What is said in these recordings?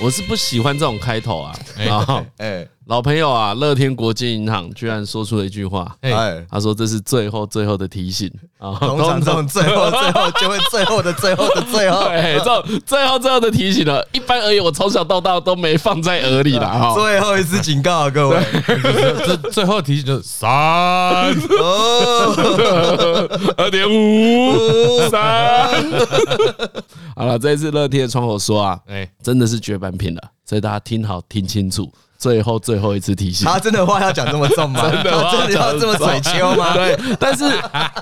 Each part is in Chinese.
我是不喜欢这种开头啊。然后，哎，老朋友啊，乐天国际银行居然说出了一句话，哎，他说这是最后最后的提醒。啊。通常这种最后最后就会最后的最后的最后，哎，这种最后最后的提醒了。一般而言，我从小到大都没放在耳里了哈。最后一次警告啊，各位，这 最后提醒就是三。二点五。三。好了，这一次乐天的窗口说啊，哎，真的是绝版品了，所以大家听好听清楚，最后最后一次提醒。他真的话要讲这么重吗？真的话真的要这么嘴秋吗？对，但是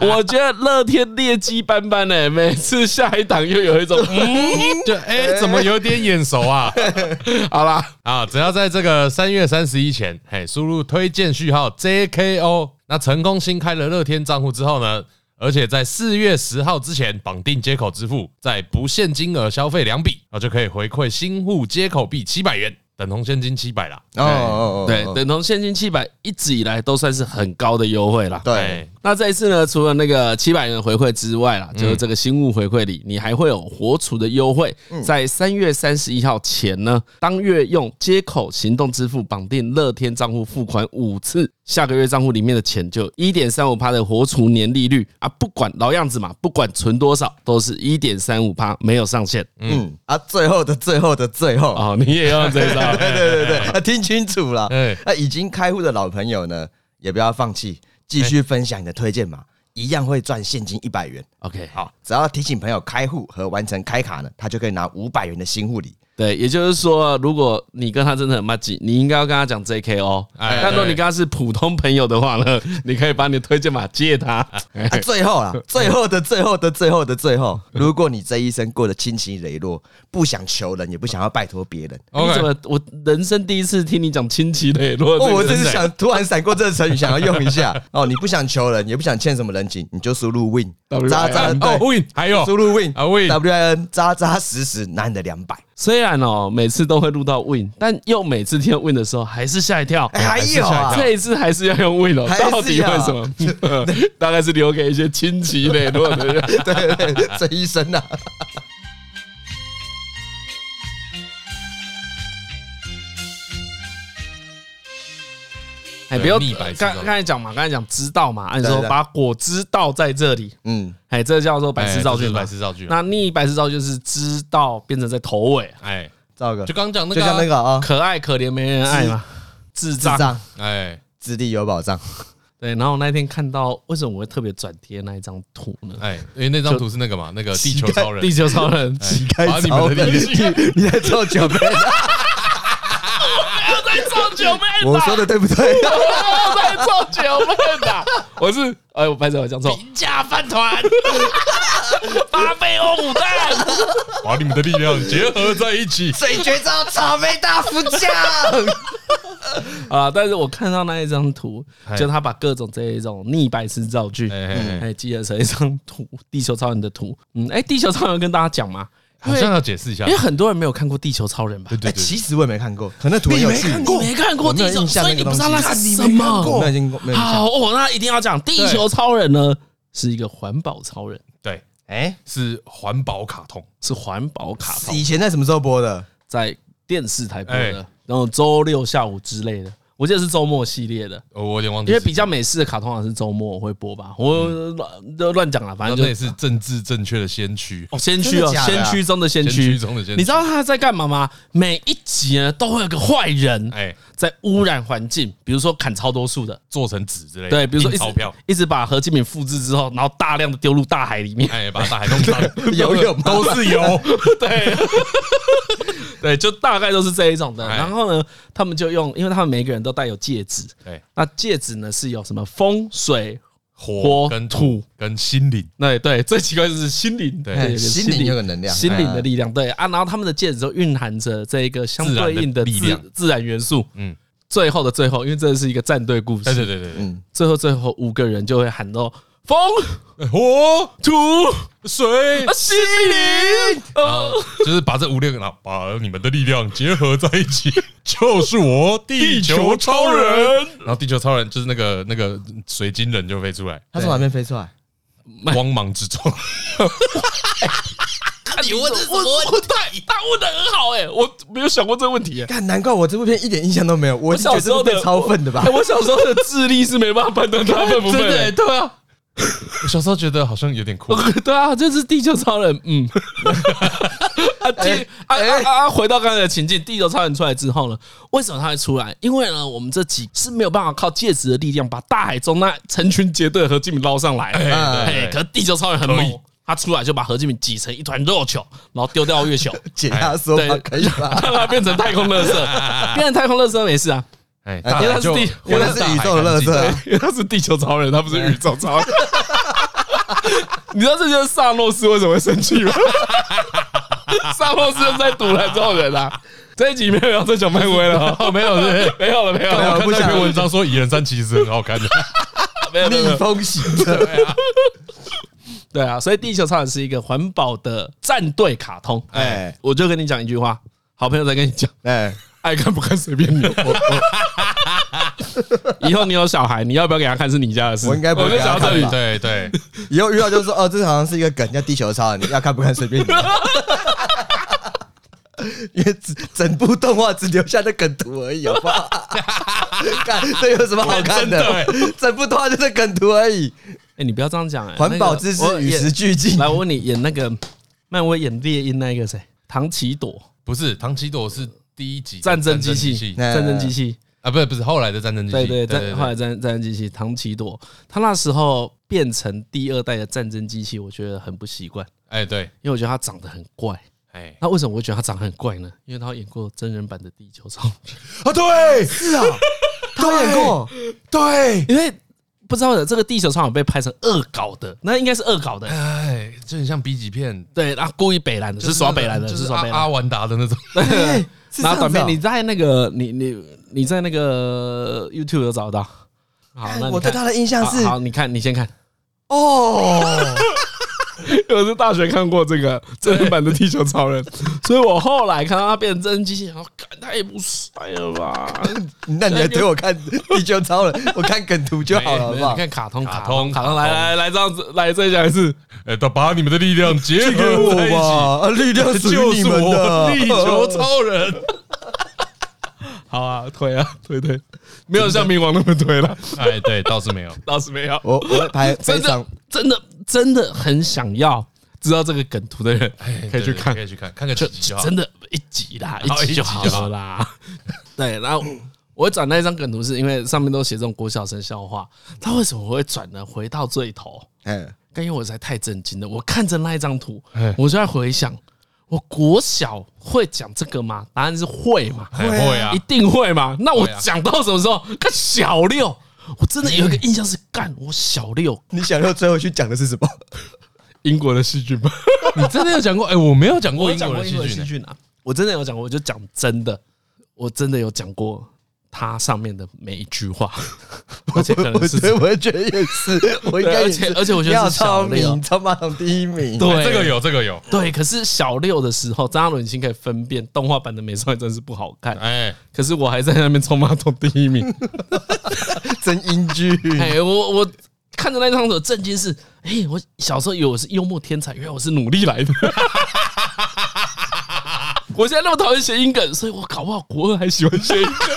我觉得乐天劣迹斑斑呢，每次下一档又有一种，嗯，就哎，怎么有点眼熟啊？好啦，啊，只要在这个三月三十一前，嘿，输入推荐序号 JKO，那成功新开了乐天账户之后呢？而且在四月十号之前绑定接口支付，在不限金额消费两笔，啊就可以回馈新户接口币七百元，等同现金七百啦。哦哦哦，对，等同现金七百，一直以来都算是很高的优惠啦。对。那这一次呢，除了那个七百元回馈之外啦，就是这个新物回馈里，你还会有活储的优惠。在三月三十一号前呢，当月用接口行动支付绑定乐天账户付款五次，下个月账户里面的钱就一点三五趴的活储年利率啊，不管老样子嘛，不管存多少，都是一点三五趴，没有上限。嗯啊，最后的最后的最后啊，你也要这一招，对对对对，啊，听清楚了。那已经开户的老朋友呢，也不要放弃。继续分享你的推荐码，一样会赚现金一百元。OK，好，只要提醒朋友开户和完成开卡呢，他就可以拿五百元的新户礼。对，也就是说，如果你跟他真的很麻吉，你应该要跟他讲 JK 哦。但如果你跟他是普通朋友的话呢，你可以把你的推荐码借他。最后啊，最后的最后的最后的最后，如果你这一生过得清奇磊落，不想求人，也不想要拜托别人，你怎么？我人生第一次听你讲清奇磊落，我就是想突然闪过这个成语，想要用一下。哦，你不想求人，也不想欠什么人情，你就输入 win，扎扎哦 win，还有输入 win 啊 win，W I N，扎扎实实拿你的两百。虽然哦，每次都会录到 Win，但又每次听到 Win 的时候还是吓一跳。还有啊，这一次还是要用 Win 哦，到底为什么？大概是留给一些亲戚磊落的人。对对对，这一生啊。哎，不要刚刚才讲嘛，刚才讲知道嘛，按说把果知道在这里，嗯，哎，这叫做白痴造句，白痴造句。那逆白痴造句就是知道变成在头尾，哎，造个，就刚讲那个，就像那个啊，可爱可怜没人爱嘛，智障，哎，智力有保障，对。然后我那天看到，为什么我会特别转贴那一张图呢？哎，因为那张图是那个嘛，那个地球超人，地球超人，乞丐超人，你在做酒杯。做九妹，我说的对不对？我在做九妹的，我是哎，我拍手，我讲错。平价饭团，八倍欧姆蛋，把你们的力量结合在一起，最绝招草莓大福酱啊！但是我看到那一张图，就他把各种这一种逆百词造句，哎，记成一张图，地球超人的图。嗯，哎，地球超人跟大家讲吗？好像要解释一下，因为很多人没有看过《地球超人》吧？对对对，其实我也没看过，可能图没看过，没看过地球，所以你不知道那是什么。好哦，那一定要讲《地球超人》呢，是一个环保超人。对，哎，是环保卡通，是环保卡通。以前在什么时候播的？在电视台播的，然后周六下午之类的。我记得是周末系列的，我有点忘记，因为比较美式的卡通好像是周末会播吧，我乱就乱讲了，反正就那也是政治正确的先驱哦，先驱哦，先驱中的先驱。中的先驱。你知道他在干嘛吗？每一集呢都会有个坏人哎，在污染环境，比如说砍超多树的，做成纸之类的，对，比如说一直一直把何金敏复制之后，然后大量的丢入大海里面，哎，把大海弄脏，游泳都是油，对，对，就大概都是这一种的。然后呢，他们就用，因为他们每个人。都带有戒指，对，那戒指呢是有什么风水火跟土跟心灵，对对，最奇怪就是心灵，对，心灵。有个能量，心灵的力量，对啊，然后他们的戒指都蕴含着这一个相对应的力量，自然元素，嗯，最后的最后，因为这是一个战队故事，对对对对，嗯，最后最后五个人就会喊到。风、火、土、水、心灵，就是把这五六个，然后把你们的力量结合在一起，就是我地球超人。然后地球超人就是那个那个水晶人就飞出来，他从哪边飞出来？光芒之中。你问的我我太他问的很好哎，我没有想过这个问题。看，难怪我这部片一点印象都没有。我小时候的超粪的吧？我小时候的智力是没办法判断他粪不 粪。对啊。我小时候觉得好像有点酷，对啊，就是地球超人，嗯，啊，地啊啊啊！回到刚才的情境，地球超人出来之后呢，为什么他会出来？因为呢，我们这集是没有办法靠戒指的力量把大海中那成群结队的何敬敏捞上来，哎，可是地球超人很猛，他出来就把何敬敏挤成一团肉球，然后丢掉月球，解压缩，对，可以吧？让他变成太空垃圾，变成太空垃圾没事啊。哎，因为他是地，因为他是宇宙的垃圾，因为他是地球超人，他不是宇宙超人。你知道这就是萨诺斯为什么会生气吗？萨诺斯就在堵拦这种人啊！这一集没有要再讲漫威了，没有，没有了，没有了。我看那篇文章说《蚁人三》其实很好看的，没有逆风型的，对啊，所以地球超人是一个环保的战队卡通。哎，我就跟你讲一句话，好朋友在跟你讲，哎。爱看不看随便你。以后你有小孩，你要不要给他看是你家的事？我应该不会给他看。对对，以后 遇到就是说，哦，这好像是一个梗，叫地球超人，你要看不看随便你。因为整整部动画只留下那梗图而已，好不好？看这有什么好看的？整部动画就是梗图而已。哎，你不要这样讲哎。环保知识与时俱进。来，我问你，演那个漫威演猎鹰那个谁？唐奇朵？不是，唐奇朵是。第一集战争机器，战争机器。啊，不是不是，后来的战争机器，对对对，后来战战争机器，唐奇朵，他那时候变成第二代的战争机器，我觉得很不习惯。哎，对，因为我觉得他长得很怪。哎，那为什么我会觉得他长得很怪呢？因为他演过真人版的地球超人。啊，对，是啊，他演过，对，因为。不知道的这个地球超人被拍成恶搞的，那应该是恶搞的，哎，就很像 B 级片，对，然后故意北烂的，是耍北烂的，就是耍北阿凡达的那种，对，然后短片你在那个你你你在那个 YouTube 有找到，好，那我对他的印象是，好，你看你先看，哦。我是大学看过这个真人版的地球超人，所以我后来看到他变成真人机器人，我看他也不帅了吧？那你还给我看地球超人？我看梗图就好了，好不好？你看卡通，卡通，卡通，来来来，这样子，来再讲一次。哎，都把你们的力量结合在一起，力量属于你们的地球超人。好啊，推啊，推推，没有像冥王那么推了。哎，对，倒是没有，倒是没有。我我拍非常真的。真的很想要知道这个梗图的人，可以去看，可以去看，看个几集就好。真的，一集啦，一集就好了啦。对，然后我转那一张梗图，是因为上面都写这种国小生笑话。他为什么会转呢？回到最头，嗯，因为我实在太震惊了。我看着那一张图，我就在回想，我国小会讲这个吗？答案是会嘛？会啊，一定会嘛？那我讲到什么时候？看小六。我真的有一个印象是干，我小六，你小六最后去讲的是什么？英国的细菌吗？你真的有讲过？哎，我没有讲过英国的细菌啊！我真的有讲过，我就讲真的，我真的有讲过。它上面的每一句话，而且可能是，我觉得也是，我应该而且而且我觉得是小六，超马桶第一名，对，这个有，这个有，对。可是小六的时候，张嘉伦已经可以分辨动画版的美少女真是不好看，哎，可是我还在那边冲马桶第一名，真英俊。哎，我我看着那张图震惊是，哎，我小时候以为我是幽默天才，原来我是努力来的。我现在那么讨厌谐音梗，所以我搞不好国二还喜欢谐音梗。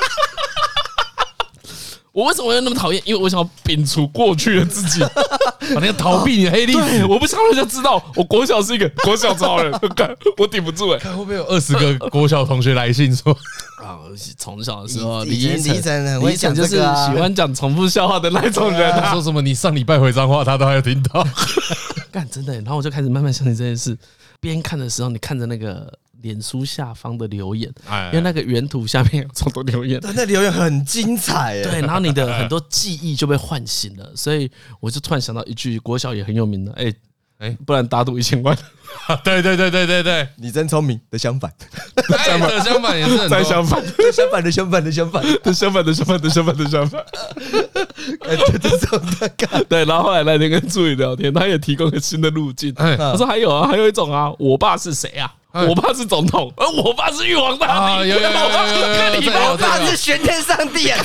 我为什么会那么讨厌？因为我想要摒除过去的自己，把那个逃避你的黑历史。我不想让人家知道，我国小是一个 国小超人，我顶不住哎！看会不会有二十个国小同学来信说啊，从小的时候李依晨，李依晨就是喜欢讲重复笑话的那种人。他说什么？你上礼拜回脏话，他都还有听到。干真的，然后我就开始慢慢相信这件事。边看的时候，你看着那个。脸书下方的留言，因为那个原图下面有这么多留言，那留言很精彩，对，然后你的很多记忆就被唤醒了，所以我就突然想到一句国小也很有名的，哎哎，不然打赌一千万，对对对对对对，你真聪明的相反，相反相反也是 再相反，相反的相反的相反。的相反的相反的相反的相反，感觉这种在干，对，然后后来那天跟助理聊天，他也提供了新的路径，他说还有啊，还有一种啊，我爸是谁啊？我爸是总统，而我爸是玉皇大帝。我爸是玄天上帝啊！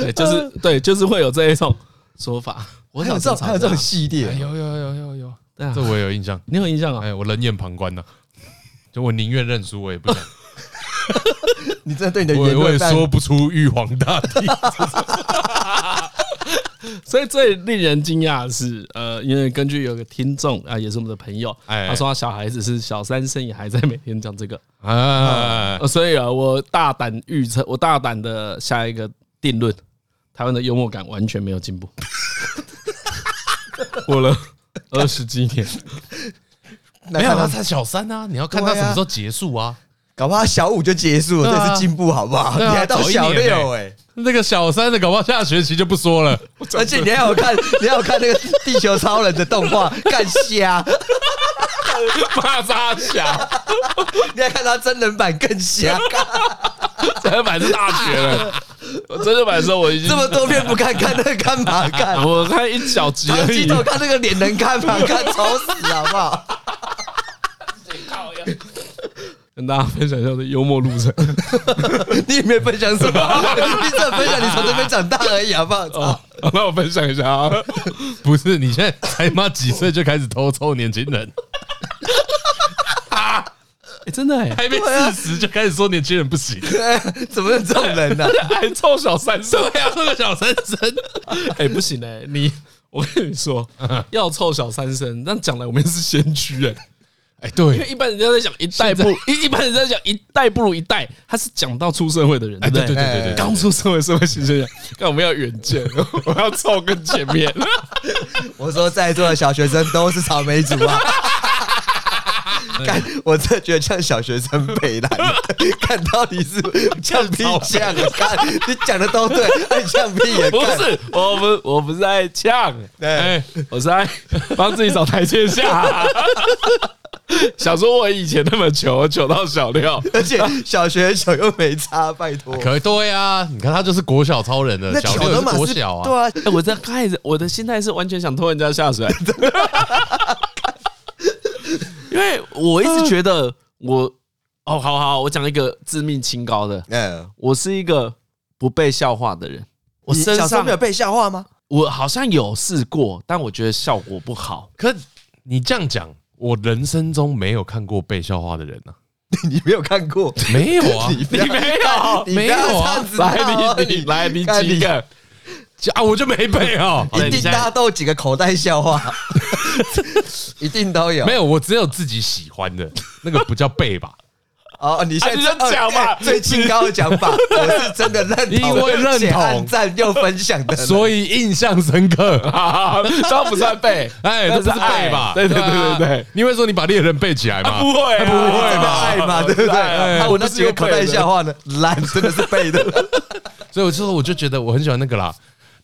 对，就是对，就是会有这一种说法。我想知道还有这种系列，有有有有有，这我也有印象。你有印象啊？哎，我冷眼旁观呢。就我宁愿认输，我也不想。你真的对你的言论，我也说不出玉皇大帝。所以最令人惊讶的是，呃，因为根据有个听众啊，也是我们的朋友，他说他小孩子是小三生，也还在每天讲这个。啊，所以啊，我大胆预测，我大胆的下一个定论，台湾的幽默感完全没有进步，过了二十几年，没有他才小三啊，你要看他什么时候结束啊。搞不好小五就结束了，这是进步，好不好？你还到小六哎，那个小三的搞不好下学期就不说了。而且你还有看，你还有看那个地球超人的动画，干瞎，骂杀瞎，你还看他真人版更瞎，真人版是大绝了。真人版的时候我已经这么多片不看，看那个干嘛看？我看一小集而已。看那个脸能看吗？看丑死好不好？跟大家分享一下我的幽默路程，你也没分享什么？你只分享你从这边长大而已，好不好？哦，那我分享一下啊，不是你现在才妈几岁就开始偷臭年轻人？啊，真的哎，还没四十就开始说年轻人不行，怎么有这种人呢？还臭小三生，对呀，臭个小三生，哎，不行哎，你我跟你说，要臭小三生，那讲来我们是先驱哎。哎，对，因为一般人家在讲一代不一，一般人在讲一代不如一代，他是讲到出社会的人，对对？对对对对，刚出社会社会新鲜人，那我们要远见，我要凑更前面。我说在座的小学生都是草莓族啊！看，我真的觉得像小学生北烂，看到底是 呛屁呛的，看你讲的都对，爱呛屁也不是，我不我不是在呛，对，我是在帮自己找台阶下。想说我以前那么穷，穷到小六，而且小学小又没差，拜托。可以对啊，你看他就是国小超人的，小六是国小啊。对啊，我在开始，我的心态是完全想拖人家下水，因为我一直觉得我哦，好好，我讲一个致命清高的，嗯，我是一个不被笑话的人。我身上没有被笑话吗？我好像有试过，但我觉得效果不好。可你这样讲。我人生中没有看过被笑话的人呢，你没有看过？没有啊，你没有，没有啊。来，你你来，你几个？啊，我就没背哦，一定大家都有几个口袋笑话，一定都有。没有，我只有自己喜欢的那个不叫背吧？哦，你现在讲嘛，最清高的讲法，我是真的认同，因为认同、赞又分享的，所以印象深刻。这不算背，哎，这是背吧？对对对对对，你会说你把猎人背起来吗？不会，不会，真的爱嘛，对不对？我那几个口袋笑话呢，懒真的是背的。所以我就说，我就觉得我很喜欢那个啦，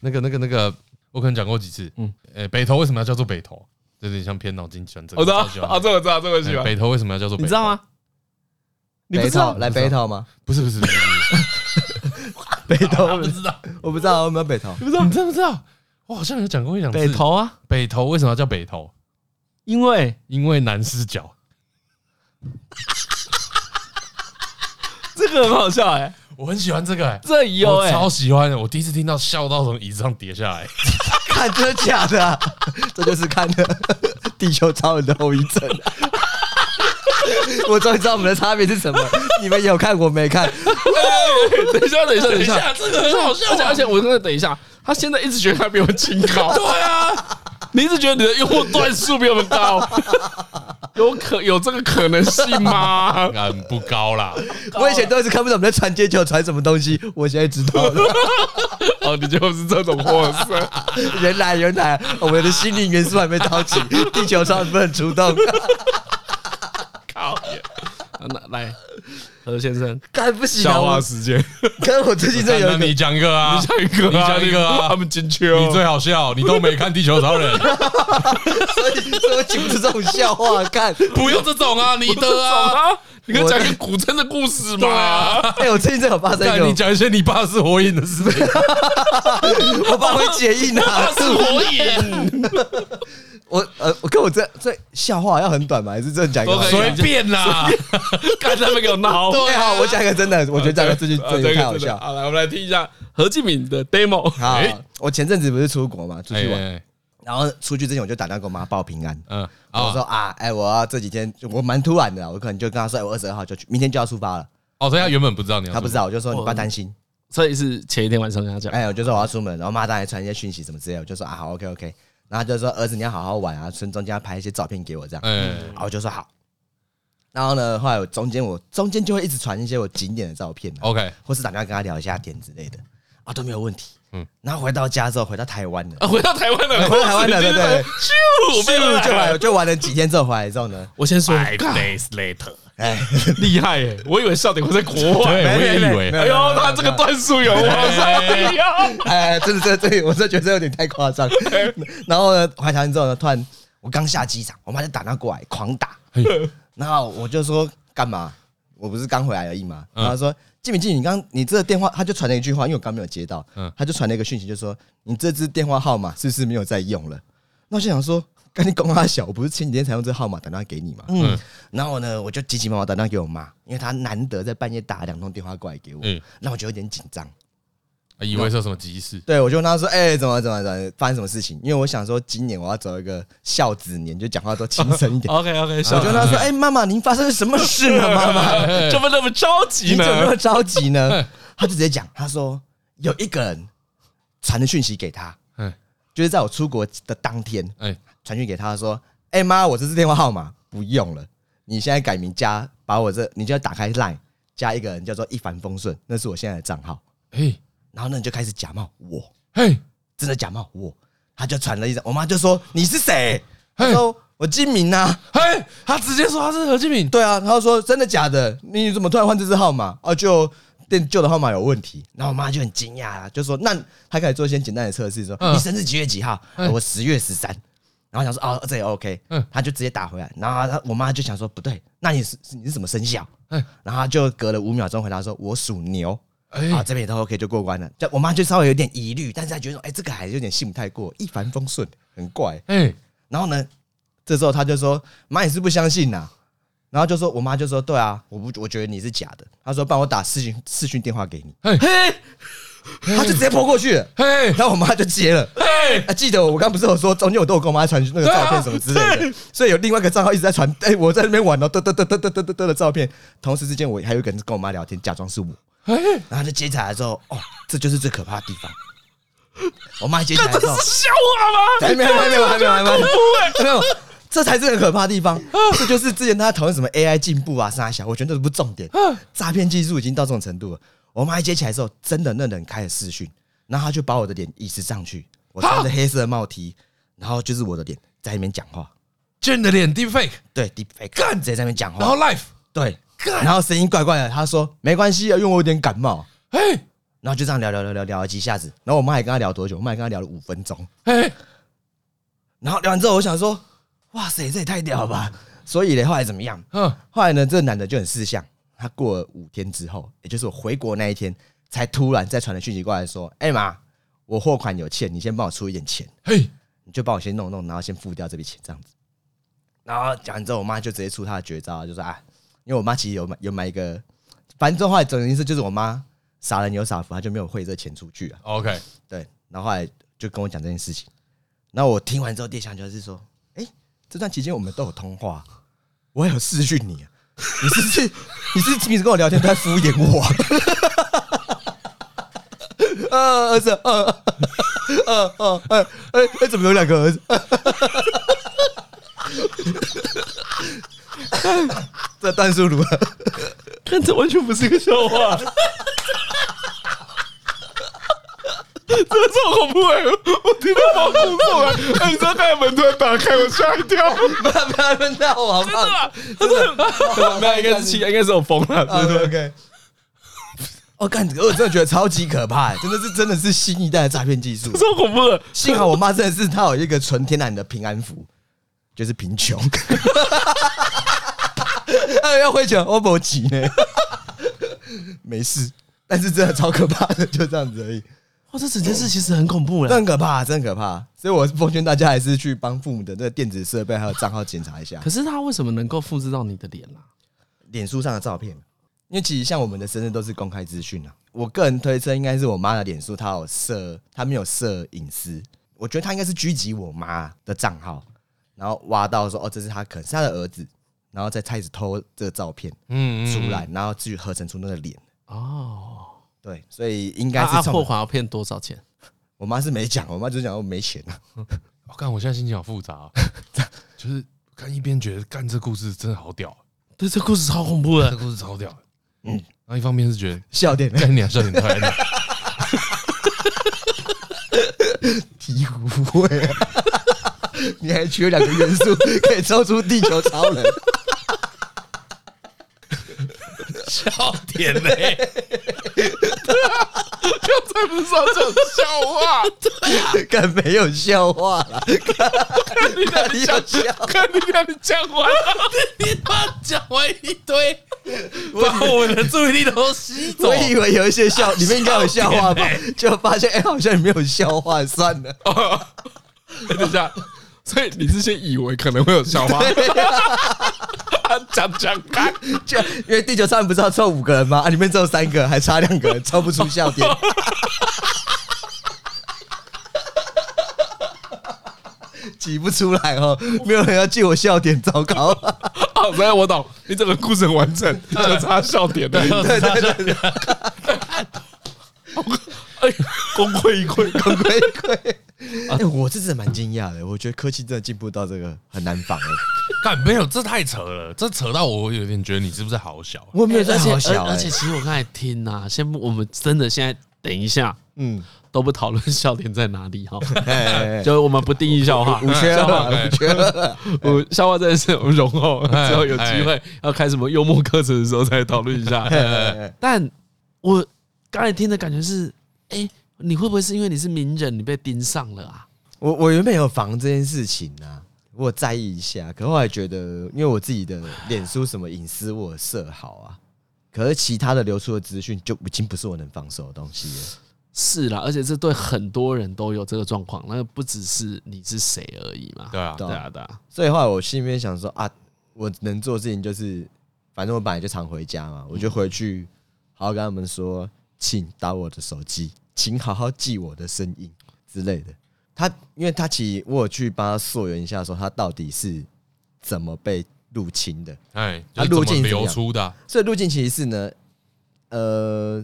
那个那个那个，我可能讲过几次。嗯，哎，北投为什么要叫做北投？有点像偏脑筋急转弯。我知道，啊，这个我知道，这个喜欢。北投为什么要叫做北？你知道吗？你不知道来北投吗？不是不是不是，北投 我不知道，我不知道有没有北投？不知道，你知不知道？我好像有讲过一两次。北投啊，北投为什么要叫北投？因为因为男视角。这个很好笑哎，我很喜欢这个哎，这有哎，超喜欢的。我第一次听到笑到从椅子上跌下来，看真的假的？这就是看的 地球超人的后遗症。我终于知道我们的差别是什么。你们有看，我没看。等一下，等一下，等一下，这个很好笑。而且我真的等一下，他现在一直觉得他比我们清高。对啊，你一直觉得你的幽默段数比我们高，有可有这个可能性吗？很不高啦。我以前都一直看不懂我们在传接球传什么东西，我现在知道了。哦，你就是这种货色。原来，原来我们的心灵元素还没到齐，地球上不能出动。来，何先生，该不行。笑话时间，可我最近在有你讲一个啊，你讲一个，你讲一个啊，他们金秋，你最好笑，你都没看《地球超人》，所以所以我讲这种笑话，看 不用这种啊，你的啊，你可以讲一个古筝的故事嘛。哎，我最近在有发生，你讲一些你爸是火影的事情，我爸会解印啊，是火影。我呃，我跟我这这笑话要很短吗？还是真的讲一个？随便啦，看他们给我闹。对啊，我讲一个真的，我觉得讲个这句真的太好笑。好，来我们来听一下何敬敏的 demo。好，我前阵子不是出国嘛，出去玩，然然后出去之前我就打电话给我妈报平安。嗯，我说啊，哎，我要这几天我蛮突然的，我可能就跟她说，我二十二号就去，明天就要出发了。哦，所以她原本不知道你要，她不知道，我就说你不要担心。所以是前一天晚上跟她讲，哎，我就说我要出门，然后妈当然传一些讯息什么之类的，我就说啊，好，OK OK，然后就说儿子你要好好玩啊，从中间要拍一些照片给我这样。嗯，然后我就说好。然后呢，后来我中间我中间就会一直传一些我景点的照片，OK，或是打电话跟他聊一下点之类的，啊都没有问题。嗯，然后回到家之后，回到台湾了，啊，回到台湾了，回到台湾了，对对，咻，咻就来，就玩了几天之后回来之后呢，我先说，five days later，哎，厉害耶，我以为笑点会在国外，我也以为，哎呦，他这个段数有哇塞，哎，真的，真的，这我真的觉得有点太夸张。然后呢，回台湾之后呢，突然我刚下机场，我妈就打电话过来，狂打。然后我就说干嘛？我不是刚回来而已嘛。然后他说静敏静，你刚你这个电话，他就传了一句话，因为我刚没有接到，他就传了一个讯息，就说你这支电话号码是不是没有在用了？那我就想说，赶紧公他小，我不是前几天才用这个号码打电话给你嘛。嗯。然后呢，我就急急忙忙打电话给我妈，因为她难得在半夜打两通电话过来给我，嗯，那我就有点紧张。以为是有什么急事，对，我就跟她说：“哎、欸，怎么怎么怎么发生什么事情？”因为我想说，今年我要走一个孝子年，就讲话都轻声一点。OK OK，我就跟她说：“哎、欸，妈妈，您发生什么事呢？妈妈，怎么那么着急呢？怎么那么着急呢？”她就直接讲：“她说有一个人传的讯息给她，嗯，就是在我出国的当天，哎，传讯给他说：‘哎妈，我这支电话号码不用了，你现在改名加把我这，你就要打开 Line 加一个人叫做一帆风顺，那是我现在的账号。’嘿。”然后那你就开始假冒我，嘿，真的假冒我，他就传了一张，我妈就说你是谁？他说我金明呐，嘿，他直接说他是何金明，对啊，他说真的假的？你怎么突然换这支号码？啊，就电旧的号码有问题。然后我妈就很惊讶啊，就说那他开始做一些简单的测试，说你生日几月几号？我十月十三。然后想说哦，这也 OK，嗯，他就直接打回来。然后他我妈就想说不对，那你是你是什么生肖？嗯，然后他就隔了五秒钟回答说，我属牛。哎，啊，这边也都 OK 就过关了。就我妈就稍微有点疑虑，但是她觉得说，哎，这个孩子有点信不太过，一帆风顺，很怪。哎，然后呢，这时候他就说，妈你是不相信呐。然后就说，我妈就说，对啊，我不，我觉得你是假的。他说，帮我打视讯视讯电话给你。嘿，他就直接泼过去了。嘿，然后我妈就接了。嘿，啊，记得我刚不是有说，中间我都有跟我妈传那个照片什么之类的，所以有另外一个账号一直在传。哎，我在那边玩哦，嘚嘚嘚嘚嘚嘚嘚的照片。同时之间，我还有一个人跟我妈聊天，假装是我。然后就接起来之后，哦，这就是最可怕的地方。我妈接起来之后，这是笑话吗？还没有，还没有，还没有，还没有，没有，这才是很可怕的地方。这就是之前大家讨论什么 AI 进步啊，啥小，我觉得这不是重点。诈骗技术已经到这种程度了。我妈一接起来之后，真的那人开了视讯，然后他就把我的脸移植上去，我穿着黑色的帽 T，然后就是我的脸在那边讲话，就你的脸 Deepfake，对 Deepfake，干直接在那边讲话，然后 Life，对。然后声音怪怪的，他说没关系啊，因为我有点感冒。嘿，然后就这样聊聊聊聊聊了几下子，然后我妈也跟他聊多久？我妈也跟他聊了五分钟。嘿，然后聊完之后，我想说，哇塞，这也太屌了吧！所以呢，后来怎么样？嗯，后来呢，这个男的就很识相，他过了五天之后，也就是我回国那一天，才突然再传了讯息过来说：“哎妈，我货款有欠，你先帮我出一点钱。嘿，你就帮我先弄弄，然后先付掉这笔钱，这样子。”然后讲完之后，我妈就直接出她的绝招，就说：“啊。”因为我妈其实有买有买一个，反正这话总意思就是我妈傻人有傻福，她就没有汇这钱出去啊。OK，对，然后后来就跟我讲这件事情，然后我听完之后，第一想就是说，哎，这段期间我们都有通话，我还有私讯你，你是不是你是平时跟我聊天在敷衍我？呃，儿子，呃，呃，呃，呃，哎，怎么有两个儿子？这段数如何？看，这完全不是一个笑话，真的超恐怖哎！我听到毛骨悚然，哎，你知道刚才门突然打开，我吓一跳，不要不要问到我好不好？真的吗？真的，没有，应该是气，应该是我疯了，对对？OK，我感觉我真的觉得超级可怕，真的是真的是新一代的诈骗技术，超恐怖的。幸好我妈真的是她有一个纯天然的平安符，就是贫穷。哎，要汇钱，我不急呢。没事，但是真的超可怕的，就这样子而已。哇，这整件事其实很恐怖了，真可怕，真可怕。所以，我奉劝大家还是去帮父母的那个电子设备还有账号检查一下。可是，他为什么能够复制到你的脸啊？脸书上的照片，因为其实像我们的生日都是公开资讯啊。我个人推测，应该是我妈的脸书，她有设，她没有设隐私。我觉得他应该是狙击我妈的账号，然后挖到说哦，这是他可能是他的儿子，然后再开始偷这个照片嗯出来，然后至于合成出那个脸哦，对，所以应该是他破款要骗多少钱？我妈是没讲，我妈就讲我没钱啊。我看我现在心情好复杂啊，就是看一边觉得干这故事真的好屌，对，这故事超恐怖的，这故事超屌。嗯，然后一方面是觉得笑点概念，笑点太难。醍醐味，你还缺两个元素可以抽出地球超人。笑点呢？说这种笑话？对没有笑话了。看你俩你笑，看你俩你讲完了，你妈讲完一堆，把我们的注意力都吸走。我以为有一些笑，里面应该有笑话吧？就发现哎，好像没有笑话，算了。等一下，所以你是先以为可能会有笑话？讲讲看，就因为地球上不是要凑五个人吗？啊，里面只有三个，还差两个人，凑不出笑点。挤不出来哦，没有人要记我笑点，糟糕。好，所以我懂，你整个故事很完整，就差笑点的。对对对。哎，功亏一篑，功亏一篑。哎，我这是蛮惊讶的，我觉得科技真的进步到这个很难防 哎。干没有，这太扯了，这扯到我有点觉得你是不是好小？我没有在好小，而且其实我刚才听呐，先我们真的现在等一下，嗯，都不讨论笑点在哪里哈，就我们不定义笑话，五缺了，五缺了，我笑话真的是容后之后有机会要开什么幽默课程的时候再讨论一下。但我刚才听的感觉是。哎、欸，你会不会是因为你是名人，你被盯上了啊？我我原本有防这件事情啊，我在意一下，可后来觉得，因为我自己的脸书什么隐私我设好啊，可是其他的流出的资讯就已经不是我能防守的东西了。是啦，而且这对很多人都有这个状况，那不只是你是谁而已嘛。对啊，对啊，对啊。所以后来我心里面想说啊，我能做的事情就是，反正我本来就常回家嘛，我就回去好好跟他们说，请打我的手机。请好好记我的声音之类的。他，因为他其实我有去帮他溯源一下，说他到底是怎么被入侵的。哎，他路径流出的。所以路径其实是呢，呃，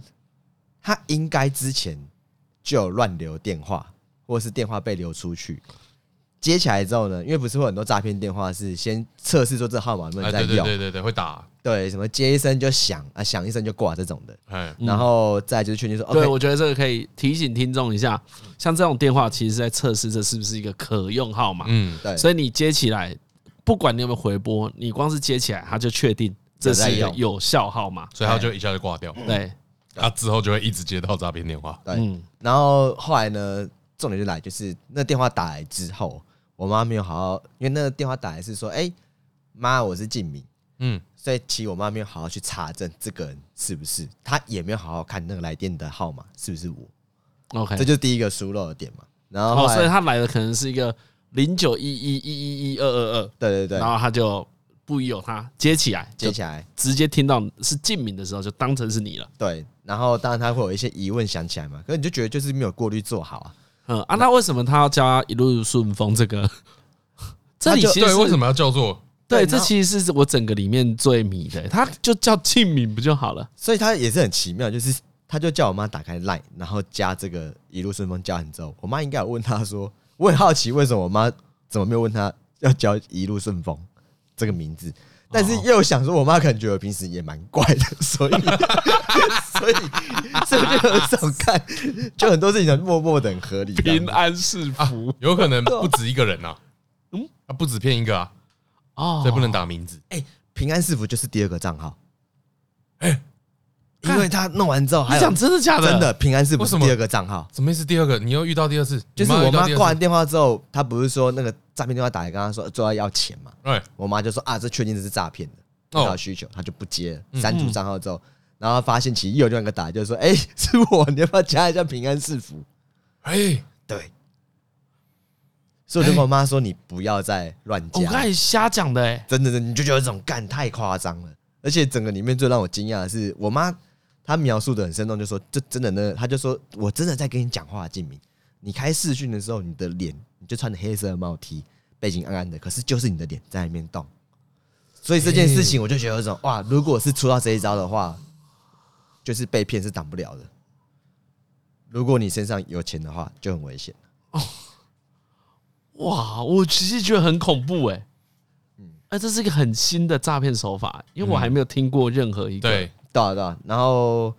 他应该之前就有乱留电话，或者是电话被流出去。接起来之后呢，因为不是会很多诈骗电话是先测试说这号码能不能再用，对对对，会打，对，什么接一声就响啊，响一声就挂这种的，然后再就是确定说，对，我觉得这个可以提醒听众一下，像这种电话其实是在测试这是不是一个可用号码，嗯，对，所以你接起来，不管你有没有回拨，你光是接起来，他就确定这是一个有效号码，所以他就一下就挂掉，对，他之后就会一直接到诈骗电话，对，然后后来呢，重点就来就是那电话打来之后。我妈没有好好，因为那个电话打来是说：“哎，妈，我是静敏。”嗯，所以其实我妈没有好好去查证这个人是不是，她也没有好好看那个来电的号码是不是我。OK，这就是第一个疏漏的点嘛。然后，哦，所以他来的可能是一个零九一一一一一二二二，对对对。然后他就不疑有他接起来，接起来，直接听到是静敏的时候，就当成是你了。对，然后当然他会有一些疑问想起来嘛，可是你就觉得就是没有过滤做好啊。嗯啊，那为什么他要叫他一路顺风？这个，这里其实对为什么要叫做？对，这其实是我整个里面最迷的。他就叫静敏不就好了？所以他也是很奇妙，就是他就叫我妈打开 Line，然后加这个一路顺风加完之后，我妈应该有问他说，我很好奇为什么我妈怎么没有问他要叫一路顺风这个名字。但是又想说，我妈可能觉得我平时也蛮怪的，所以 所以 所以就很少看，就很多事情默默的很合理。平安是福，有可能不止一个人啊，嗯，啊不止骗一个啊，哦，所以不能打名字。哎，平安是福就是第二个账号，哎。因为他弄完之后，还讲真的假的？真的平安是福是第二个账号？什么意思？第二个？你又遇到第二次？就是我妈挂完电话之后，她不是说那个诈骗电话打来跟她说说要要钱嘛？哎，我妈就说啊，这确定这是诈骗的，有需求，她就不接，删除账号之后，然后发现其实又有另外一个打，就是说，哎，是我，你要不要加一下平安是福？哎，对，所以我就跟我妈说，你不要再乱加。我刚才瞎讲的，哎，真的，真的，你就觉得这种干太夸张了，而且整个里面最让我惊讶的是我妈。她描述的很生动，就说：“这真的呢？”她就说：“我真的在跟你讲话，静明。”你开视讯的时候，你的脸你就穿着黑色的帽 T，背景暗暗的，可是就是你的脸在里面动。所以这件事情，我就觉得说，哇，如果是出到这一招的话，就是被骗是挡不了的。如果你身上有钱的话，就很危险哦。哇，我其实觉得很恐怖哎。嗯，哎，这是一个很新的诈骗手法，因为我还没有听过任何一个。对，对啊，对啊。然后，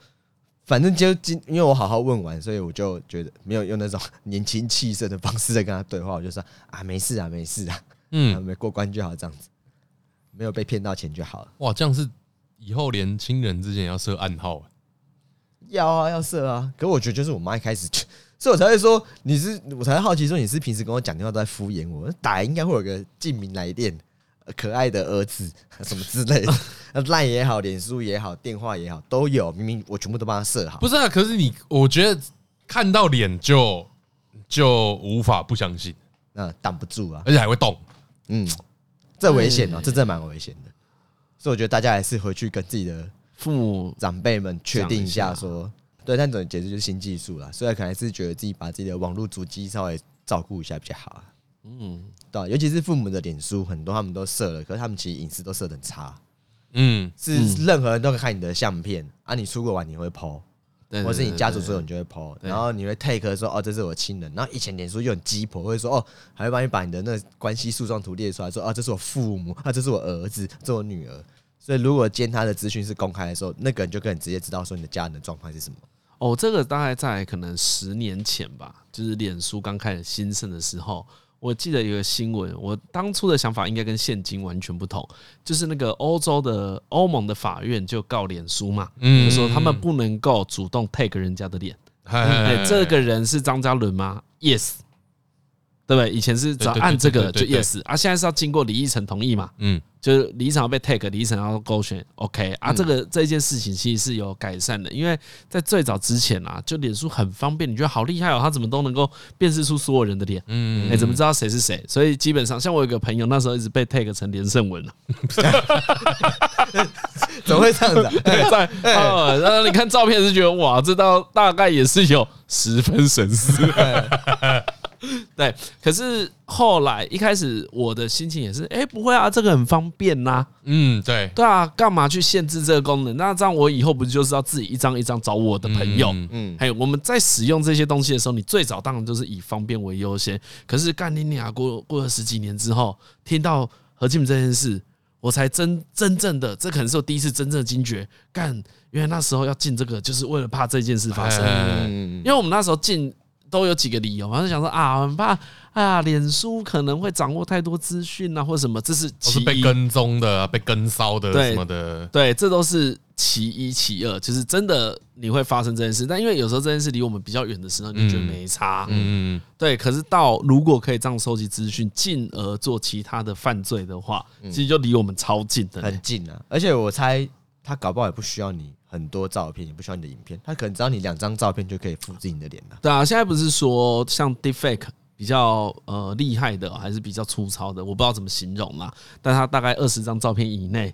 反正就今，因为我好好问完，所以我就觉得没有用那种年轻气盛的方式在跟他对话，我就说啊，没事啊，没事啊，嗯，没过关就好，这样子。没有被骗到钱就好了。哇，这样是以后连亲人之间也要设暗号？要啊，要设啊。可我觉得就是我妈一开始就，所以我才会说你是，我才好奇说你是平时跟我讲电话都在敷衍我。打应该会有个记名来电，可爱的儿子 什么之类的，LINE 也好，脸书也好，电话也好，都有。明明我全部都帮他设好。不是啊，可是你，我觉得看到脸就就无法不相信，那挡不住啊，而且还会动，嗯。这危险哦，这真的蛮危险的，所以我觉得大家还是回去跟自己的父母长辈们确定一下，说对，但总结就是新技术啦，所以可能还是觉得自己把自己的网络主机稍微照顾一下比较好。嗯，对，尤其是父母的脸书，很多他们都设了，可是他们其实隐私都设的很差。嗯，是任何人都可以看你的相片啊，你出国玩你会 po。或是你家族所有，你就会 po，然后你会 take 说哦，这是我亲人。然后以前脸书又很鸡婆，会说哦，还会帮你把你的那关系树状图列出来，说啊，这是我父母，啊，这是我儿子，这是我女儿。所以如果今天他的资讯是公开的时候，那个人就可以直接知道说你的家人的状况是什么。哦，这个大概在可能十年前吧，就是脸书刚开始兴盛的时候。我记得有个新闻，我当初的想法应该跟现今完全不同，就是那个欧洲的欧盟的法院就告脸书嘛，就说他们不能够主动 take 人家的脸，哎，这个人是张嘉伦吗？Yes，对不对？以前是只要按这个就 Yes，啊，现在是要经过李义成同意嘛，嗯。就是李想要被 tag，李想要勾选，OK 啊，这个这件事情其实是有改善的，因为在最早之前啊，就脸书很方便，你觉得好厉害哦，他怎么都能够辨识出所有人的脸，嗯，哎，怎么知道谁是谁？所以基本上，像我有个朋友，那时候一直被 tag 成连胜文了，怎么会这样子？在哦，然后你看照片是觉得哇，这道大概也是有十分神似。对，可是后来一开始我的心情也是，哎，不会啊，这个很方便呐。嗯，对，对啊，干嘛去限制这个功能？那这样我以后不就是要自己一张一张找我的朋友？嗯，还有我们在使用这些东西的时候，你最早当然就是以方便为优先。可是干你俩过过了十几年之后，听到何进这件事，我才真真正的，这可能是我第一次真正的惊觉。干，原来那时候要进这个，就是为了怕这件事发生。因为我们那时候进。都有几个理由，反正想说啊，很怕啊，脸书可能会掌握太多资讯啊，或什么，这是其一。被跟踪的、被跟骚的什么的，对，这都是其一、其二。就是真的你会发生这件事，但因为有时候这件事离我们比较远的时候，你就觉得没差。嗯，对。可是到如果可以这样收集资讯，进而做其他的犯罪的话，其实就离我们超近的，很近啊。而且我猜他搞不好也不需要你。很多照片也不需要你的影片，他可能只要你两张照片就可以复制你的脸了。对啊，现在不是说像 Deepfake 比较呃厉害的，还是比较粗糙的，我不知道怎么形容啦。但他大概二十张照片以内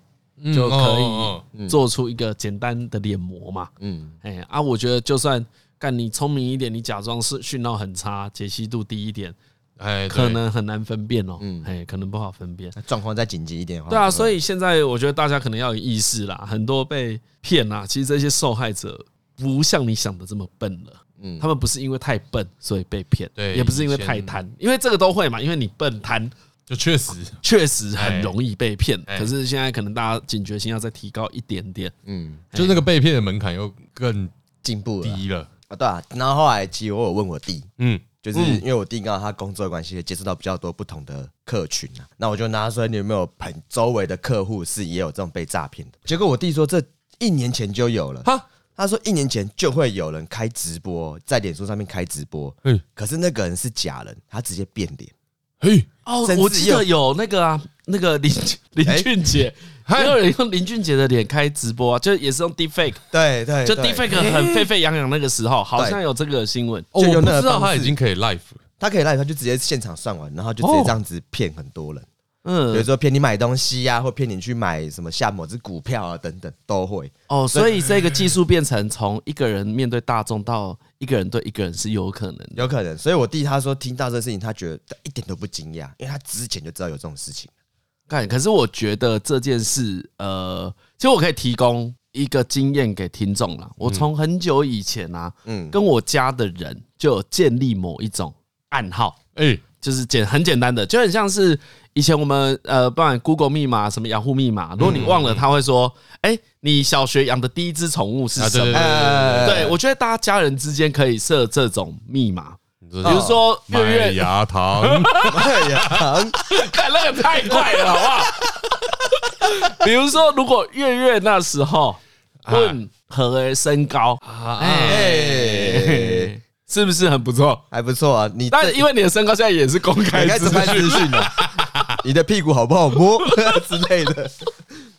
就可以做出一个简单的脸模嘛。嗯，哎啊，我觉得就算干你聪明一点，你假装是讯号很差，解析度低一点。哎，可能很难分辨哦。嗯，哎，可能不好分辨。状况再紧急一点的话，对啊，所以现在我觉得大家可能要有意识啦。很多被骗啊，其实这些受害者不像你想的这么笨了。嗯，他们不是因为太笨所以被骗，对，也不是因为太贪，因为这个都会嘛。因为你笨贪，就确实确实很容易被骗。可是现在可能大家警觉性要再提高一点点。嗯，就那个被骗的门槛又更进步低了啊。对啊，然后后来其实我有问我弟，嗯。就是因为我弟刚好他工作的关系，接触到比较多不同的客群啊，那我就拿出来，你有没有朋周围的客户是也有这种被诈骗的？结果我弟说，这一年前就有了。哈，他说一年前就会有人开直播，在脸书上面开直播，嗯，可是那个人是假人，他直接变脸。嘿，哦，我记得有那个啊，那个林林俊杰。还有人用林俊杰的脸开直播啊，就也是用 Deepfake，对对，就 Deepfake 很沸沸扬扬那个时候，好像有这个新闻。哦我不知道他已经可以 live，他可以 live，他就直接现场算完，然后就直接这样子骗很多人。嗯，比如说骗你买东西呀、啊，或骗你去买什么下某只股票啊，等等都会。哦，所以这个技术变成从一个人面对大众到一个人对一个人是有可能的，有可能。所以我弟他说听到这个事情，他觉得一点都不惊讶，因为他之前就知道有这种事情。干，可是我觉得这件事，呃，其实我可以提供一个经验给听众了。我从很久以前啊，嗯，跟我家的人就有建立某一种暗号，哎。就是简很简单的，就很像是以前我们呃，不管 Google 密码什么雅虎密码，如果你忘了，他会说：“哎，你小学养的第一只宠物是什么？”对，我觉得大家家人之间可以设这种密码，比如说月月牙糖，麦芽糖，看那个太快了，好不好？比如说，如果月月那时候问何身高，哎。是不是很不错？还不错啊！你但因为你的身高现在也是公开资讯的，你的屁股好不好摸 之类的，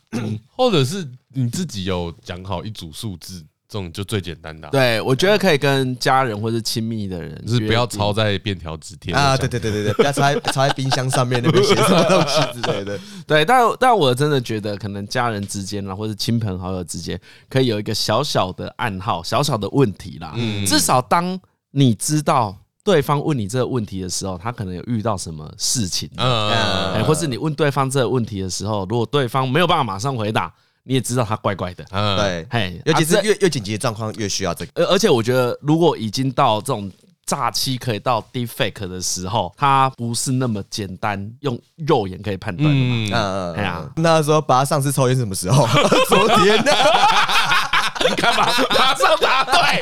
或者是你自己有讲好一组数字，这种就最简单的。对，我觉得可以跟家人或者亲密的人，就是不要抄在便条纸贴啊！对对对对对，不要抄在 抄在冰箱上面那边写什么东西之类的。对，但但我真的觉得，可能家人之间啦，或者亲朋好友之间，可以有一个小小的暗号，小小的问题啦。嗯，至少当。你知道对方问你这个问题的时候，他可能有遇到什么事情，嗯，或是你问对方这个问题的时候，如果对方没有办法马上回答，你也知道他怪怪的，嗯，对，嘿，尤其是越越紧急的状况越需要这个，而而且我觉得，如果已经到这种诈欺可以到 deepfake 的时候，他不是那么简单用肉眼可以判断的嘛，嗯。嗯，哎呀，那时候把他上次抽烟什么时候？昨天呢？你干嘛？马上答对，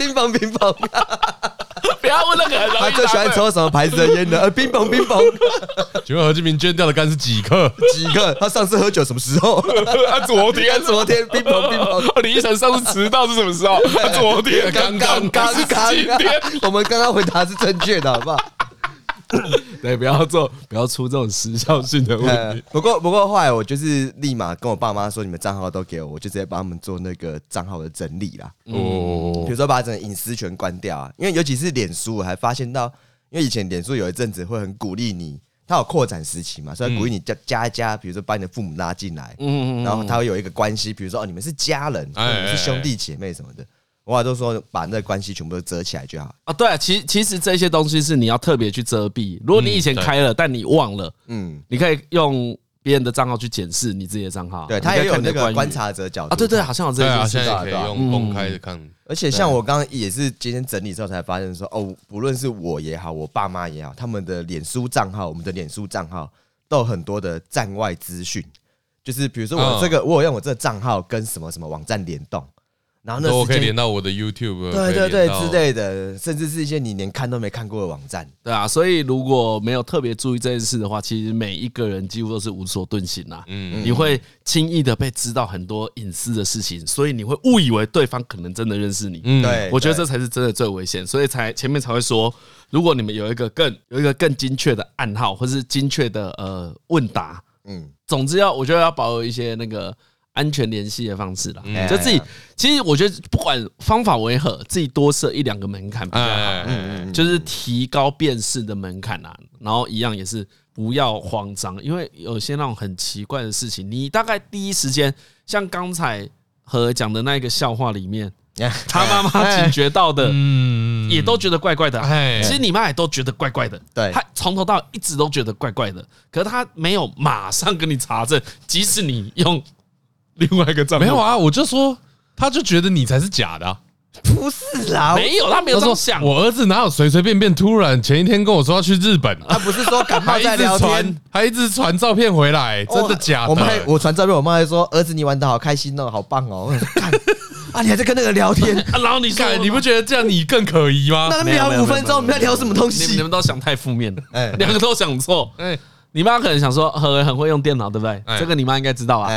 乒乓乒乓，不要问那个。他最喜欢抽什么牌子的烟呢？呃，冰棒冰棒。请问何志明捐掉的肝是几克？几克？他上次喝酒什么时候？他 昨天，昨天冰棒冰棒。李医生上次迟到是什么时候？他昨天，刚刚刚刚。今天我们刚刚回答是正确的，好不好？对，不要做，不要出这种时效性的问题。不过，不过后来我就是立马跟我爸妈说，你们账号都给我，我就直接帮他们做那个账号的整理啦。哦，比如说把整个隐私权关掉啊，因为尤其是脸书，我还发现到，因为以前脸书有一阵子会很鼓励你，它有扩展时期嘛，所以鼓励你加加一加，比如说把你的父母拉进来，嗯嗯，然后它会有一个关系，比如说哦，你们是家人，你们是兄弟姐妹什么的。我都说把那个关系全部都遮起来就好啊。对啊，其其实这些东西是你要特别去遮蔽。如果你以前开了，但你忘了，嗯，你可以用别人的账号去检视你自己的账号。对，他也有那个观察者角度啊。对对，好像有这些，现在可以用公开的看。而且像我刚刚也是今天整理之后才发现说，哦，不论是我也好，我爸妈也好，他们的脸书账号，我们的脸书账号都有很多的站外资讯，就是比如说我这个，我有用我这个账号跟什么什么网站联动。然后那我可以连到我的 YouTube，对对对之类的，甚至是一些你连看都没看过的网站，对啊。所以如果没有特别注意这件事的话，其实每一个人几乎都是无所遁形啦。嗯，你会轻易的被知道很多隐私的事情，所以你会误以为对方可能真的认识你。嗯，对，我觉得这才是真的最危险，所以才前面才会说，如果你们有一个更有一个更精确的暗号，或是精确的呃问答，嗯，总之要我觉得要保有一些那个。安全联系的方式啦，就自己其实我觉得不管方法为何，自己多设一两个门槛比较好，嗯，就是提高辨识的门槛啊。然后一样也是不要慌张，因为有些那种很奇怪的事情，你大概第一时间像刚才和讲的那个笑话里面，他妈妈警觉到的，嗯，也都觉得怪怪的。其实你妈也都觉得怪怪的，对，他从头到一直都觉得怪怪的，可是他没有马上跟你查证，即使你用。另外一个账号没有啊，我就说，他就觉得你才是假的，不是啦，没有，他没有这么想。我儿子哪有随随便便突然前一天跟我说要去日本？他不是说感冒在聊天，还一直传照片回来，真的假的？我妈，我传照片，我妈还说儿子你玩的好开心哦，好棒哦。看 啊，你还在跟那个聊天，啊然后你看，你不觉得这样你更可疑吗？那聊五分钟，我们在聊什么东西？你们都想太负面了，哎，两个都想错，哎。你妈可能想说何为很会用电脑，对不对？这个你妈应该知道啊。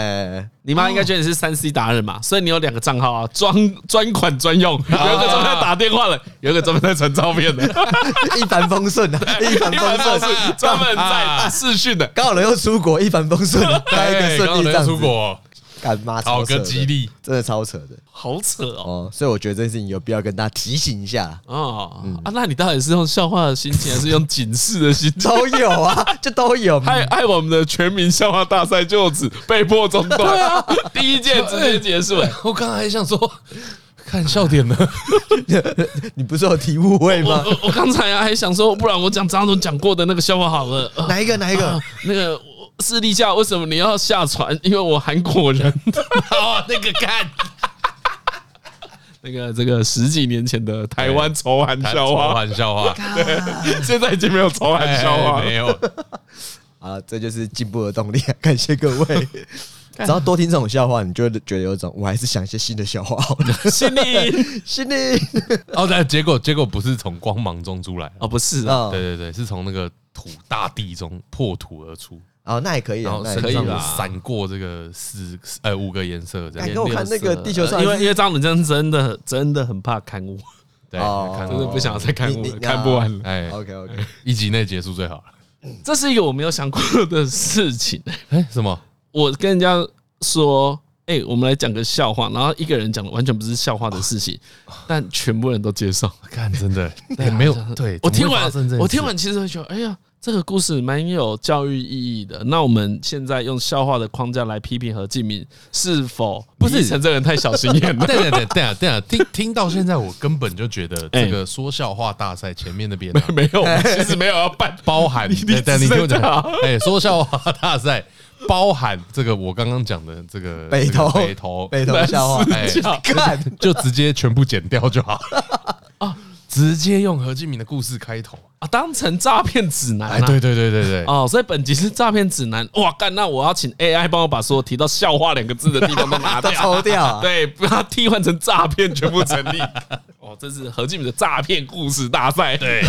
你妈应该觉得你是三 C 达人嘛，所以你有两个账号啊，专专款专用，有一个专门在打电话的，有一个专门在传照片的，一帆风顺啊，一帆风顺，专门在视讯的，刚好人又出国，一帆风顺，开一个顺利这样出国。干妈超个吉利，真的超扯的，好扯哦。所以我觉得这件事情有必要跟大家提醒一下哦。啊，那你到底是用笑话的心情，还是用警示的心情？都有啊，就都有。害害我们的全民笑话大赛就此被迫中断。对啊，第一届直接结束。我刚才还想说。看笑点呢？你不是有题误会吗？我刚才啊还想说，不然我讲张总讲过的那个笑话好了。哪一个？哪一个？那个士力架为什么你要下船？因为我韩国人。好，那个看。那个这个十几年前的台湾仇韩笑话，仇韩笑话。对，现在已经没有仇韩笑话，没有。啊，这就是进步的动力。感谢各位。只要多听这种笑话，你就会觉得有一种我还是想一些新的笑话好的。心里心里哦，但结果结果不是从光芒中出来哦，不是啊，对对对，是从那个土大地中破土而出哦，那也可以，然后身上闪过这个四呃五个颜色这样。你给我看那个地球上，因为因为张本真真的真的很怕刊物，对，真的不想再看物，看不完了。哎，OK OK，一集内结束最好了。这是一个我没有想过的事情。哎，什么？我跟人家说，哎，我们来讲个笑话，然后一个人讲的完全不是笑话的事情，但全部人都接受。看，真的 没有。对，我听完，我听完其实就觉得，哎呀，这个故事蛮有教育意义的。那我们现在用笑话的框架来批评何敬明，是否不是陈这人太小心眼了？对对对对啊对啊！听听到现在，我根本就觉得这个说笑话大赛前面那边没有，其实没有要办，包含你你听我讲，哎，说笑话大赛。包含这个我刚刚讲的这个北头北头北头笑话，看就直接全部剪掉就好啊！直接用何敬明的故事开头啊，当成诈骗指南。对对对对对哦，所以本集是诈骗指南。哇干，那我要请 AI 帮我把所有提到笑话两个字的地方都 拿掉，抽掉。对，把它替换成诈骗，全部成立。哦，这是何敬明的诈骗故事大赛。对，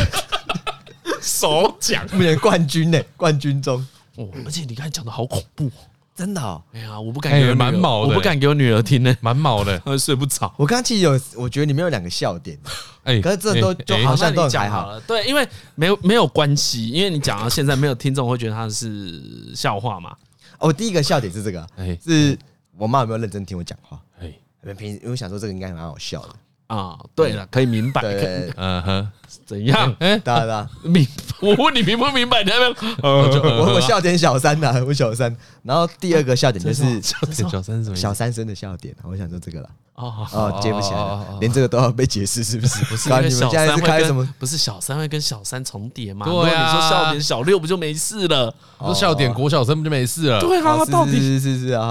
首奖，冠军呢？冠军中。哦，而且你刚才讲的好恐怖，真的哦！哎呀，我不敢给我蛮毛的，我不敢给我女儿听呢，蛮毛的，她会睡不着。我刚刚其实有，我觉得里面有两个笑点，哎，可是这都就好像都还好了。对，因为没有没有关系，因为你讲到现在没有听众会觉得它是笑话嘛。哦，第一个笑点是这个，哎，是我妈有没有认真听我讲话？哎，平时因为想说这个应该蛮好笑的。啊，对了，可以明白，嗯哼，怎样？哎，当然了，明，我问你明不明白？你那边，我我笑点小三呐，我小三。然后第二个笑点就是小三什么？小三生的笑点，我想说这个了。哦哦，接不起来，连这个都要被解释，是不是？不是，你们现在是开什么？不是小三会跟小三重叠吗？对啊，你说笑点小六不就没事了？说笑点国小生不就没事了？对啊，到底是是是啊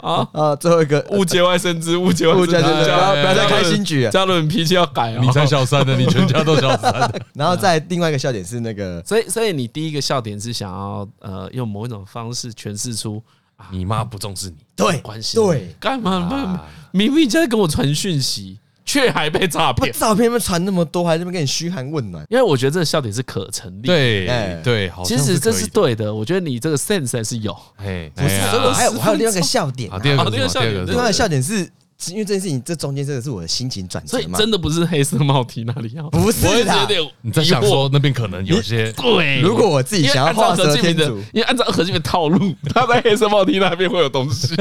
啊啊！最后一个误解外生枝，误解外生枝，不要再开新局了。嘉伦脾气要改啊！你才小三呢，你全家都小三。然后再另外一个笑点是那个，所以所以你第一个笑点是想要呃用某一种方式诠释出。你妈不重视你，对，关系对，干嘛？明明就在跟我传讯息，却还被诈骗。照片被传那么多，还在那边给你嘘寒问暖。因为我觉得这个笑点是可成立。对，对，其实这是对的。我觉得你这个 sense 还是有。哎，不是，我还有我还有另外一个笑点。第二个笑点，另外一个笑点是。因为这件事情，这中间真的是我的心情转折嘛？所以真的不是黑色帽 T 那里要？不是的，你在想说那边可能有些对。如果我自己想要画蛇添足，因为按照何敬明的套路，他在黑色帽 T 那边会有东西。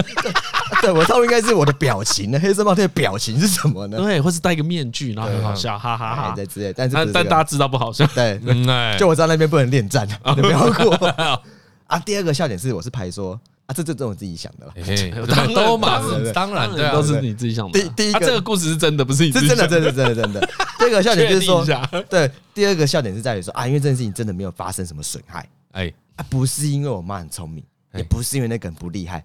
对，我套路应该是我的表情呢？黑色帽 T 的表情是什么呢？对，或是戴个面具，然后很好笑，哈哈哈在之类。但是但大家知道不好笑。对，就我知道那边不能恋战，你不要过啊。第二个笑点是，我是排说。这这这我自己想的了，都嘛是当然都是你自己想的。第第一个这个故事是真的，不是你自己想的，真的真的真的真的。第二个笑点就是说，对，第二个笑点是在于说啊，因为这件事情真的没有发生什么损害，哎，啊，不是因为我妈很聪明，也不是因为那个人不厉害。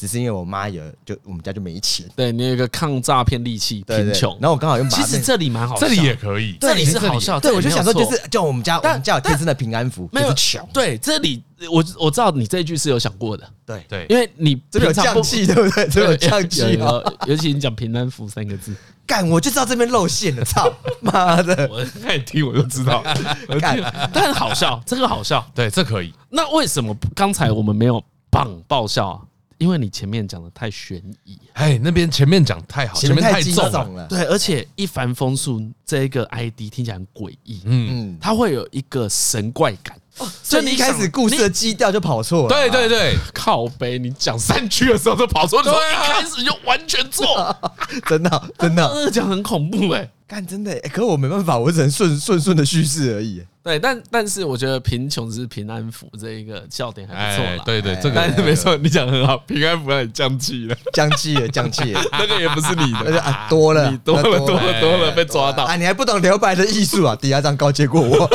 只是因为我妈有，就我们家就没钱。对，你有一个抗诈骗利器，贫穷。然后我刚好又其实这里蛮好笑，这里也可以，这里是好笑。对，我就想说，就是叫我们家，我们家有天生的平安符，没有穷。对，这里我我知道你这一句是有想过的。对对，因为你这有降气，对不对？这有降气，尤其你讲平安符三个字，干我就知道这边露馅了，操 妈的！我开始听我就知道，干，但好笑，这个好笑，对，这可以。那为什么刚才我们没有棒爆笑啊？因为你前面讲的太悬疑，哎，那边前面讲太好，前面太重了，对，而且一帆风顺这一个 ID 听起来很诡异，嗯，它会有一个神怪感，所以你一开始故事的基调就跑错了。对对对，靠背，你讲三句的时候都跑错，对啊，一开始就完全错，真的真的，这样很恐怖哎。干真的，可我没办法，我只能顺顺顺的叙事而已。对，但但是我觉得贫穷是平安符这一个笑点还不错。对对，这个没错，你讲很好，平安符让你降气了，降气了，降气了，那个也不是你的，多了，你多了，多了，多了，被抓到啊！你还不懂留白的艺术啊？抵押章高接过我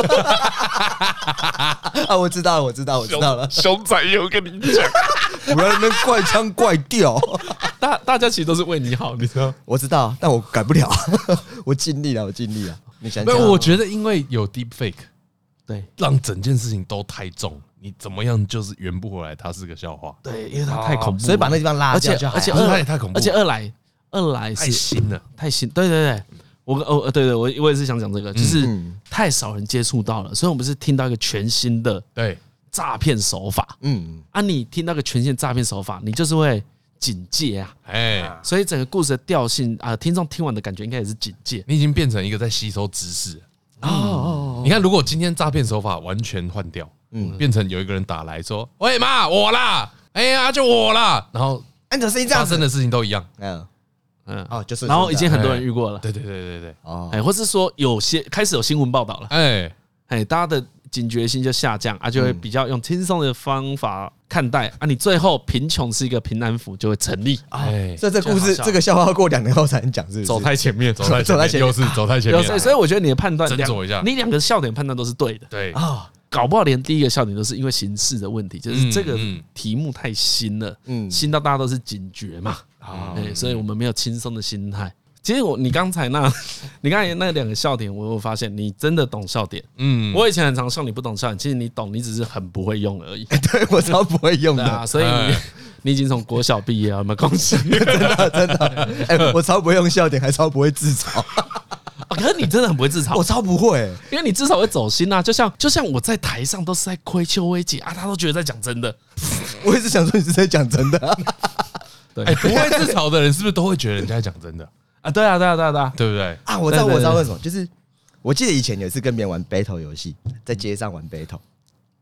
啊！我知道了，我知道，我知道了。熊仔又跟你讲，不要那边怪腔怪调。大大家其实都是为你好，你知道？我知道，但我改不了。我尽力了，我尽力了。你想想，我觉得因为有 deep fake。对，让整件事情都太重，你怎么样就是圆不回来，它是个笑话。对，因为它太恐怖，所以把那地方拉掉。而且二来太恐怖，而且二来二来是太新了，太新。对对对，我哦对对，我我也是想讲这个，就是太少人接触到了，所以我们是听到一个全新的对诈骗手法。嗯，啊，你听到个全新诈骗手法，你就是会警戒啊。哎，所以整个故事的调性啊，听众听完的感觉应该也是警戒。你已经变成一个在吸收知识。哦，你看，如果今天诈骗手法完全换掉，嗯，变成有一个人打来说：“喂妈，我啦，哎呀，就我啦。”然后按照声音这样发生的事情都一样，嗯。嗯，哦，就是，然后已经很多人遇过了，对对对对对，哦，哎，或是说有些开始有新闻报道了，哎。哎，大家的。警觉性就下降啊，就会比较用轻松的方法看待啊。你最后贫穷是一个平安符，就会成立。哎，所以这故事这个笑话要过两年后才能讲，是不是？走太前面，走太走太前面，又是走太前面。所以我觉得你的判断，斟酌一下，你两个笑点判断都是对的。对啊，搞不好连第一个笑点都是因为形式的问题，就是这个题目太新了，嗯，新到大家都是警觉嘛。啊，所以我们没有轻松的心态。其实我你刚才那，你刚才那两个笑点，我有发现你真的懂笑点。嗯，我以前很常笑你不懂笑点，其实你懂，你只是很不会用而已。对，我超不会用的啊，所以你你已经从国小毕业了，有没有恭喜？真的真的，哎，我超不会用笑点，还超不会自嘲。可是你真的很不会自嘲，我超不会，因为你至少会走心啊。就像就像我在台上都是在亏邱威杰啊，他都觉得在讲真的。我一直想说你是在讲真的。对，不会自嘲的人是不是都会觉得人家在讲真的？啊，对啊，对啊，对啊，对啊，对不对？啊，我知道，我知道为什么，就是我记得以前有一次跟别人玩 battle 游戏，在街上玩 battle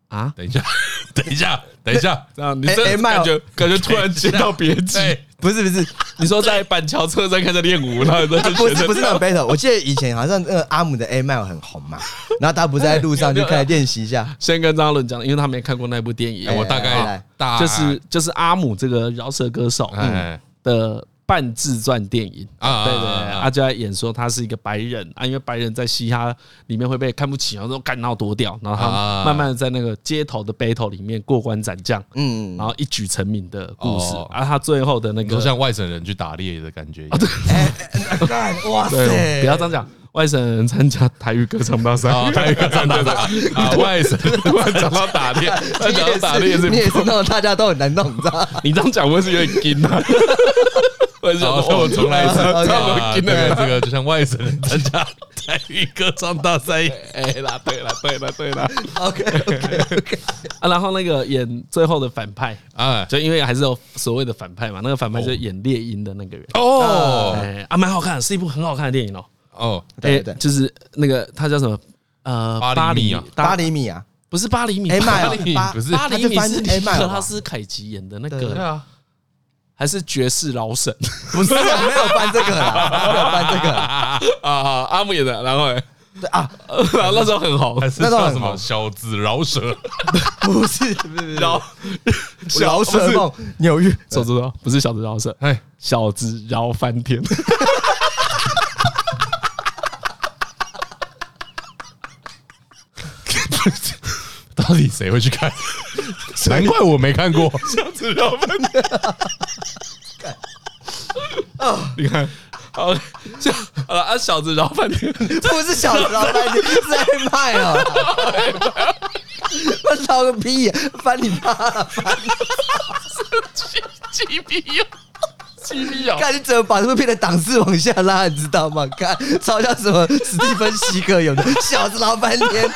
啊，等一下，等一下，等一下，这样你这感觉感觉突然接到别机，不是不是，你说在板桥车站开始练舞，然后不是不是那种 battle，我记得以前好像那个阿姆的 A Mile 很红嘛，然后他不是在路上就开始练习一下，先跟张伦讲，因为他没看过那部电影，我大概大就是就是阿姆这个饶舌歌手的。半自传电影啊，对对，他就在演说他是一个白人啊，因为白人在嘻哈里面会被看不起，然后都干闹夺掉，然后他慢慢的在那个街头的 battle 里面过关斩将，嗯，然后一举成名的故事，而他最后的那个，就像外省人去打猎的感觉，对，哇塞，不要这样讲。外省人参加台语歌唱大赛，台语歌唱大赛啊！外省突然讲到打猎，讲到打猎是，你也是弄大家都很难弄，你知道？你这样讲我是有点惊啊！好，我重来一次，这个这个就像外省人参加 台语歌唱大赛，哎啦，对啦，对啦，对啦，OK OK OK 啊，然后那个演最后的反派啊，就因为还是有所谓的反派嘛，那个反派就是演猎鹰的那个人。哦，哎啊，蛮好看，是一部很好看的电影哦。哦，对对，就是那个他叫什么？呃，八厘米啊，八厘米啊，不是八厘米，八厘米不是八厘米是尼克拉斯凯奇演的那个，对啊，还是绝世老神？不是，没有翻这个，没有翻这个啊！阿姆演的，然后对啊，然后那时候很红，那时候什么？小子饶舌？不是，不是饶 饶舌梦，纽约，走走走，不是小子饶舌，哎，小子饶翻天。到底谁会去看？难怪我没看过。小子饶翻天，你看，好，小啊，小子饶翻天，不是小子饶翻天，是在卖哦。我操个屁！翻你妈了，翻你看你怎么把这部片的档次往下拉，你知道吗？看，超像什么史蒂芬西格有的小子老翻天，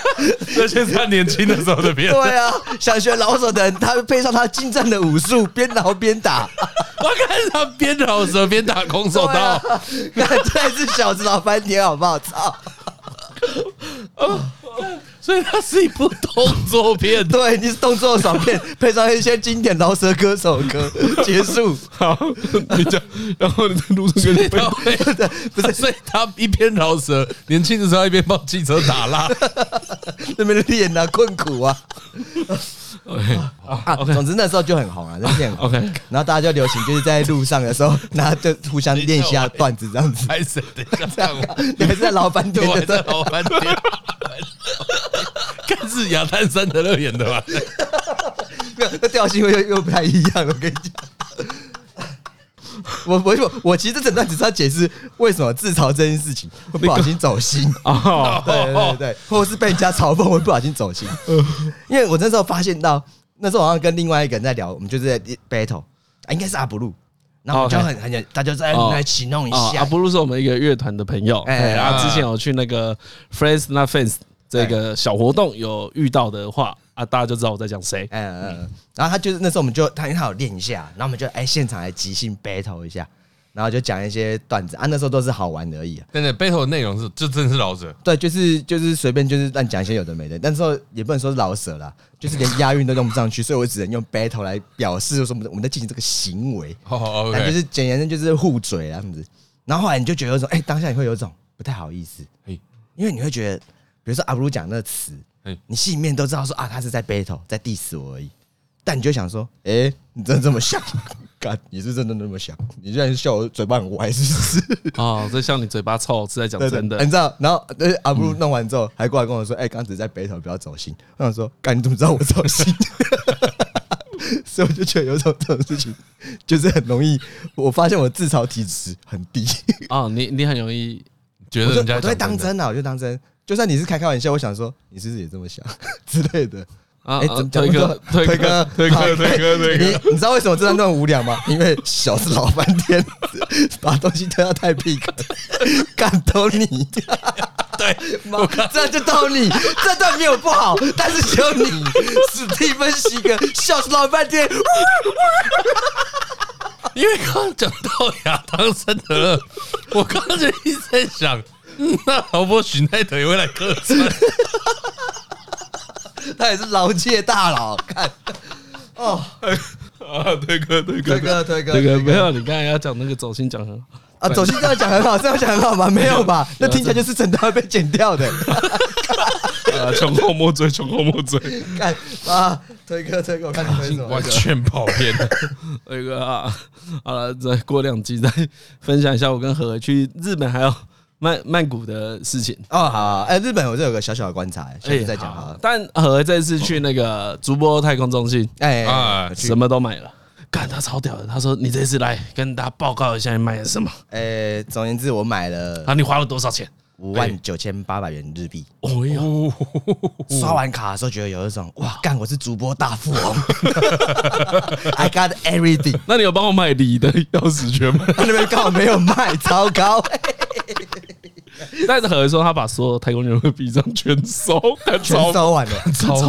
这些是他年轻的时候的片。对啊，想学老手的人，他配上他精湛的武术，边挠边打。我看他边饶舌边打空手道，那这是小子老翻天，好不好？操！所以它是一部动作片，对，你是动作爽片，配上一些经典饶舌歌手歌，结束。好，你讲，然后你在路上跟你朋友，不是，所以他一边饶舌，年轻的时候一边帮汽车打蜡，那边练啊，困苦啊。啊，总之那时候就很红啊，那片 OK，然后大家就流行，就是在路上的时候，然后就互相练一下段子这样子。开始，等一下，这样，你还是在老饭店，我在老饭店。看是亚丹·山的乐园的吧？没有，那调性又又不太一样。我跟你讲，我我我其实这整段只是要解释为什么自嘲这件事情会不小心走心啊？对对对，或者是被人家嘲讽会不小心走心。因为我那时候发现到，那时候好像跟另外一个人在聊，我们就是在 battle 啊，应该是阿布鲁。然后就很很，大家在来起弄一下。阿布鲁是我们一个乐团的朋友，哎，然后之前有去那个 Friends Not Fans。这个小活动有遇到的话啊，大家就知道我在讲谁。嗯嗯，然后他就是那时候我们就他因为他有练一下，然后我们就哎现场来即兴 battle 一下，然后就讲一些段子啊，那时候都是好玩而已。真的，battle 的内容是就真的是老舍。对，就是就是随便就是乱讲一些有的没的，但是说也不能说是老舍啦，就是连押韵都用不上去，所以我只能用 battle 来表示说我们我们在进行这个行为。哦，就是简言之就是互嘴啊这样子。然后后来你就觉得说，哎，当下你会有一种不太好意思，因为你会觉得。比如说阿布鲁讲那个词，你心里面都知道说啊，他是在 battle，在 diss 我而已。但你就想说，哎，你真的这么想？干，你是真的那么想？你居然笑我嘴巴很歪，是不是？哦，这笑你嘴巴臭是在讲真的。你知道？然后阿布鲁弄完之后，还过来跟我说，哎，刚刚只在 battle，不要走心。我想说，干，你怎么知道我走心？所以我就觉得有种这种事情，就是很容易。我发现我自嘲体质很低。哦，你你很容易觉得人家都会当真啊，我就当真。就算你是开开玩笑，我想说你是不是也这么想 之类的啊？哎，推哥，推哥，推哥，推哥，推哥，你你知道为什么这段那么无聊吗？因为小是老半天，把东西推到太 peak，感动你。对，这就到你这段没有不好，但是只有你史蒂芬西哥笑死老半天。因为刚刚讲到亚当·森德勒，我刚刚就一直在想。那老婆许奈德也会来客串，他也是劳界大佬。看，哦，啊，推哥，推哥，推哥，推哥，推哥，没有，你刚才要讲那个走心讲很好啊，走心这样讲很好，这样讲很好吗？没有吧？那听起来就是整段被剪掉的。啊，穷寇莫追，穷寇莫追。看啊，推哥，推哥，我看你推什么？完全跑偏了。推哥啊，好了，再过两集再分享一下我跟何去日本还有。曼曼谷的事情哦，好，哎，日本我这有个小小的观察，下次再讲哈。但和这次去那个竹波太空中心，哎，什么都买了，干他超屌的。他说：“你这次来跟大家报告一下，你买了什么？”哎，总而言之，我买了。啊，你花了多少钱？五万九千八百元日币。哦哟，刷完卡的时候觉得有一种哇，干我是主播大富翁，I got everything。那你有帮我买礼的钥匙圈吗？那边刚好没有卖，糟糕。但是何为说他把所有太空人的币这样全收，全收完了，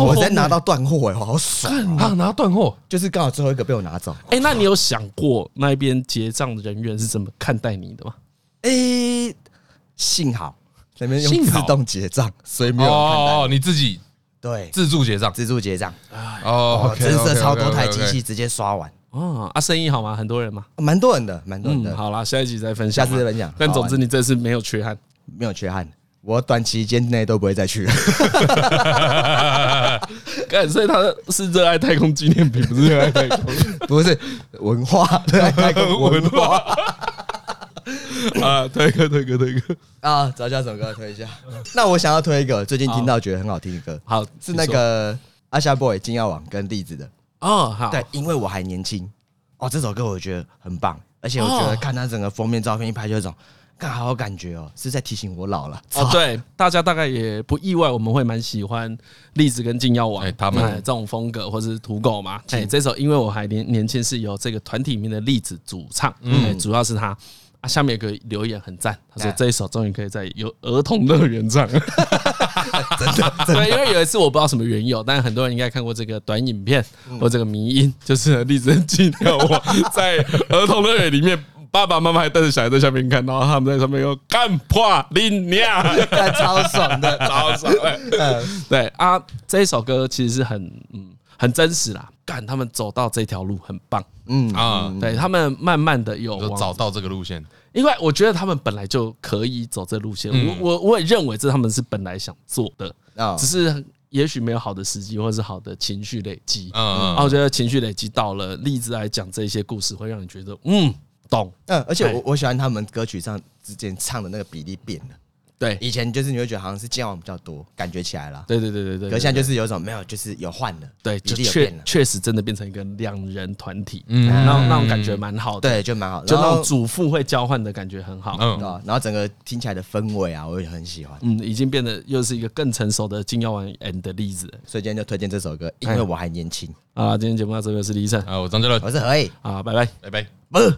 我才拿到断货哎，好爽啊！拿到断货，就是刚好最后一个被我拿走。哎，那你有想过那边结账的人员是怎么看待你的吗？哎，幸好那边用自动结账，所以没有哦，你自己对自助结账，自助结账哦，真是超多台机器直接刷完。哦，啊，生意好吗？很多人吗？蛮多人的，蛮多人的。好啦，下一集再分享，下次再分享。但总之，你这次没有缺憾，没有缺憾。我短期间内都不会再去了。所以他是热爱太空纪念品，不是热爱太空，不是文化，热爱太空 文化。啊，推歌，推歌，推歌啊！找下首歌推一下。那我想要推一个最近听到觉得很好听的歌，好，是那个阿夏 boy 金耀王跟栗子的。哦，好，对，因为我还年轻，哦，这首歌我觉得很棒，而且我觉得看他整个封面照片一拍就有种，看好有感觉哦，是在提醒我老了。哦，对，大家大概也不意外，我们会蛮喜欢栗子跟金耀王他们这种风格，或者是土狗嘛。哎，这首因为我还年年轻，是由这个团体里面的栗子主唱，嗯，主要是他。啊，下面有个留言很赞，他说这一首终于可以在有儿童乐园唱，真的，对，因为有一次我不知道什么缘由，但是很多人应该看过这个短影片或这个迷音，就是栗子金耀王在儿童乐园里面 爸爸妈妈还带着小孩在下面看，然后他们在上面又干破 你娘，超爽的，超爽的。对啊，这一首歌其实是很嗯很真实啦，干他们走到这条路很棒，嗯啊，对他们慢慢的有找到这个路线，因为我觉得他们本来就可以走这路线，我我我也认为这他们是本来想做的啊，只是。也许没有好的时机，或者是好的情绪累积。嗯，然后我觉得情绪累积到了，例子来讲这些故事，会让你觉得嗯懂。嗯，而且我我喜欢他们歌曲上之间唱的那个比例变了。对，以前就是你会觉得好像是健忘比较多，感觉起来了。对对对对对。可现在就是有种没有，就是有换了。对，就确确实真的变成一个两人团体。嗯，那那种感觉蛮好的。对，就蛮好的，就那种主妇会交换的感觉很好。嗯，然后整个听起来的氛围啊，我也很喜欢。嗯，已经变得又是一个更成熟的金药丸 and 的例子。所以今天就推荐这首歌，因为我还年轻。啊，今天节目到这边是李晨啊，我张杰伦，我是何以。啊，拜拜，拜拜。不。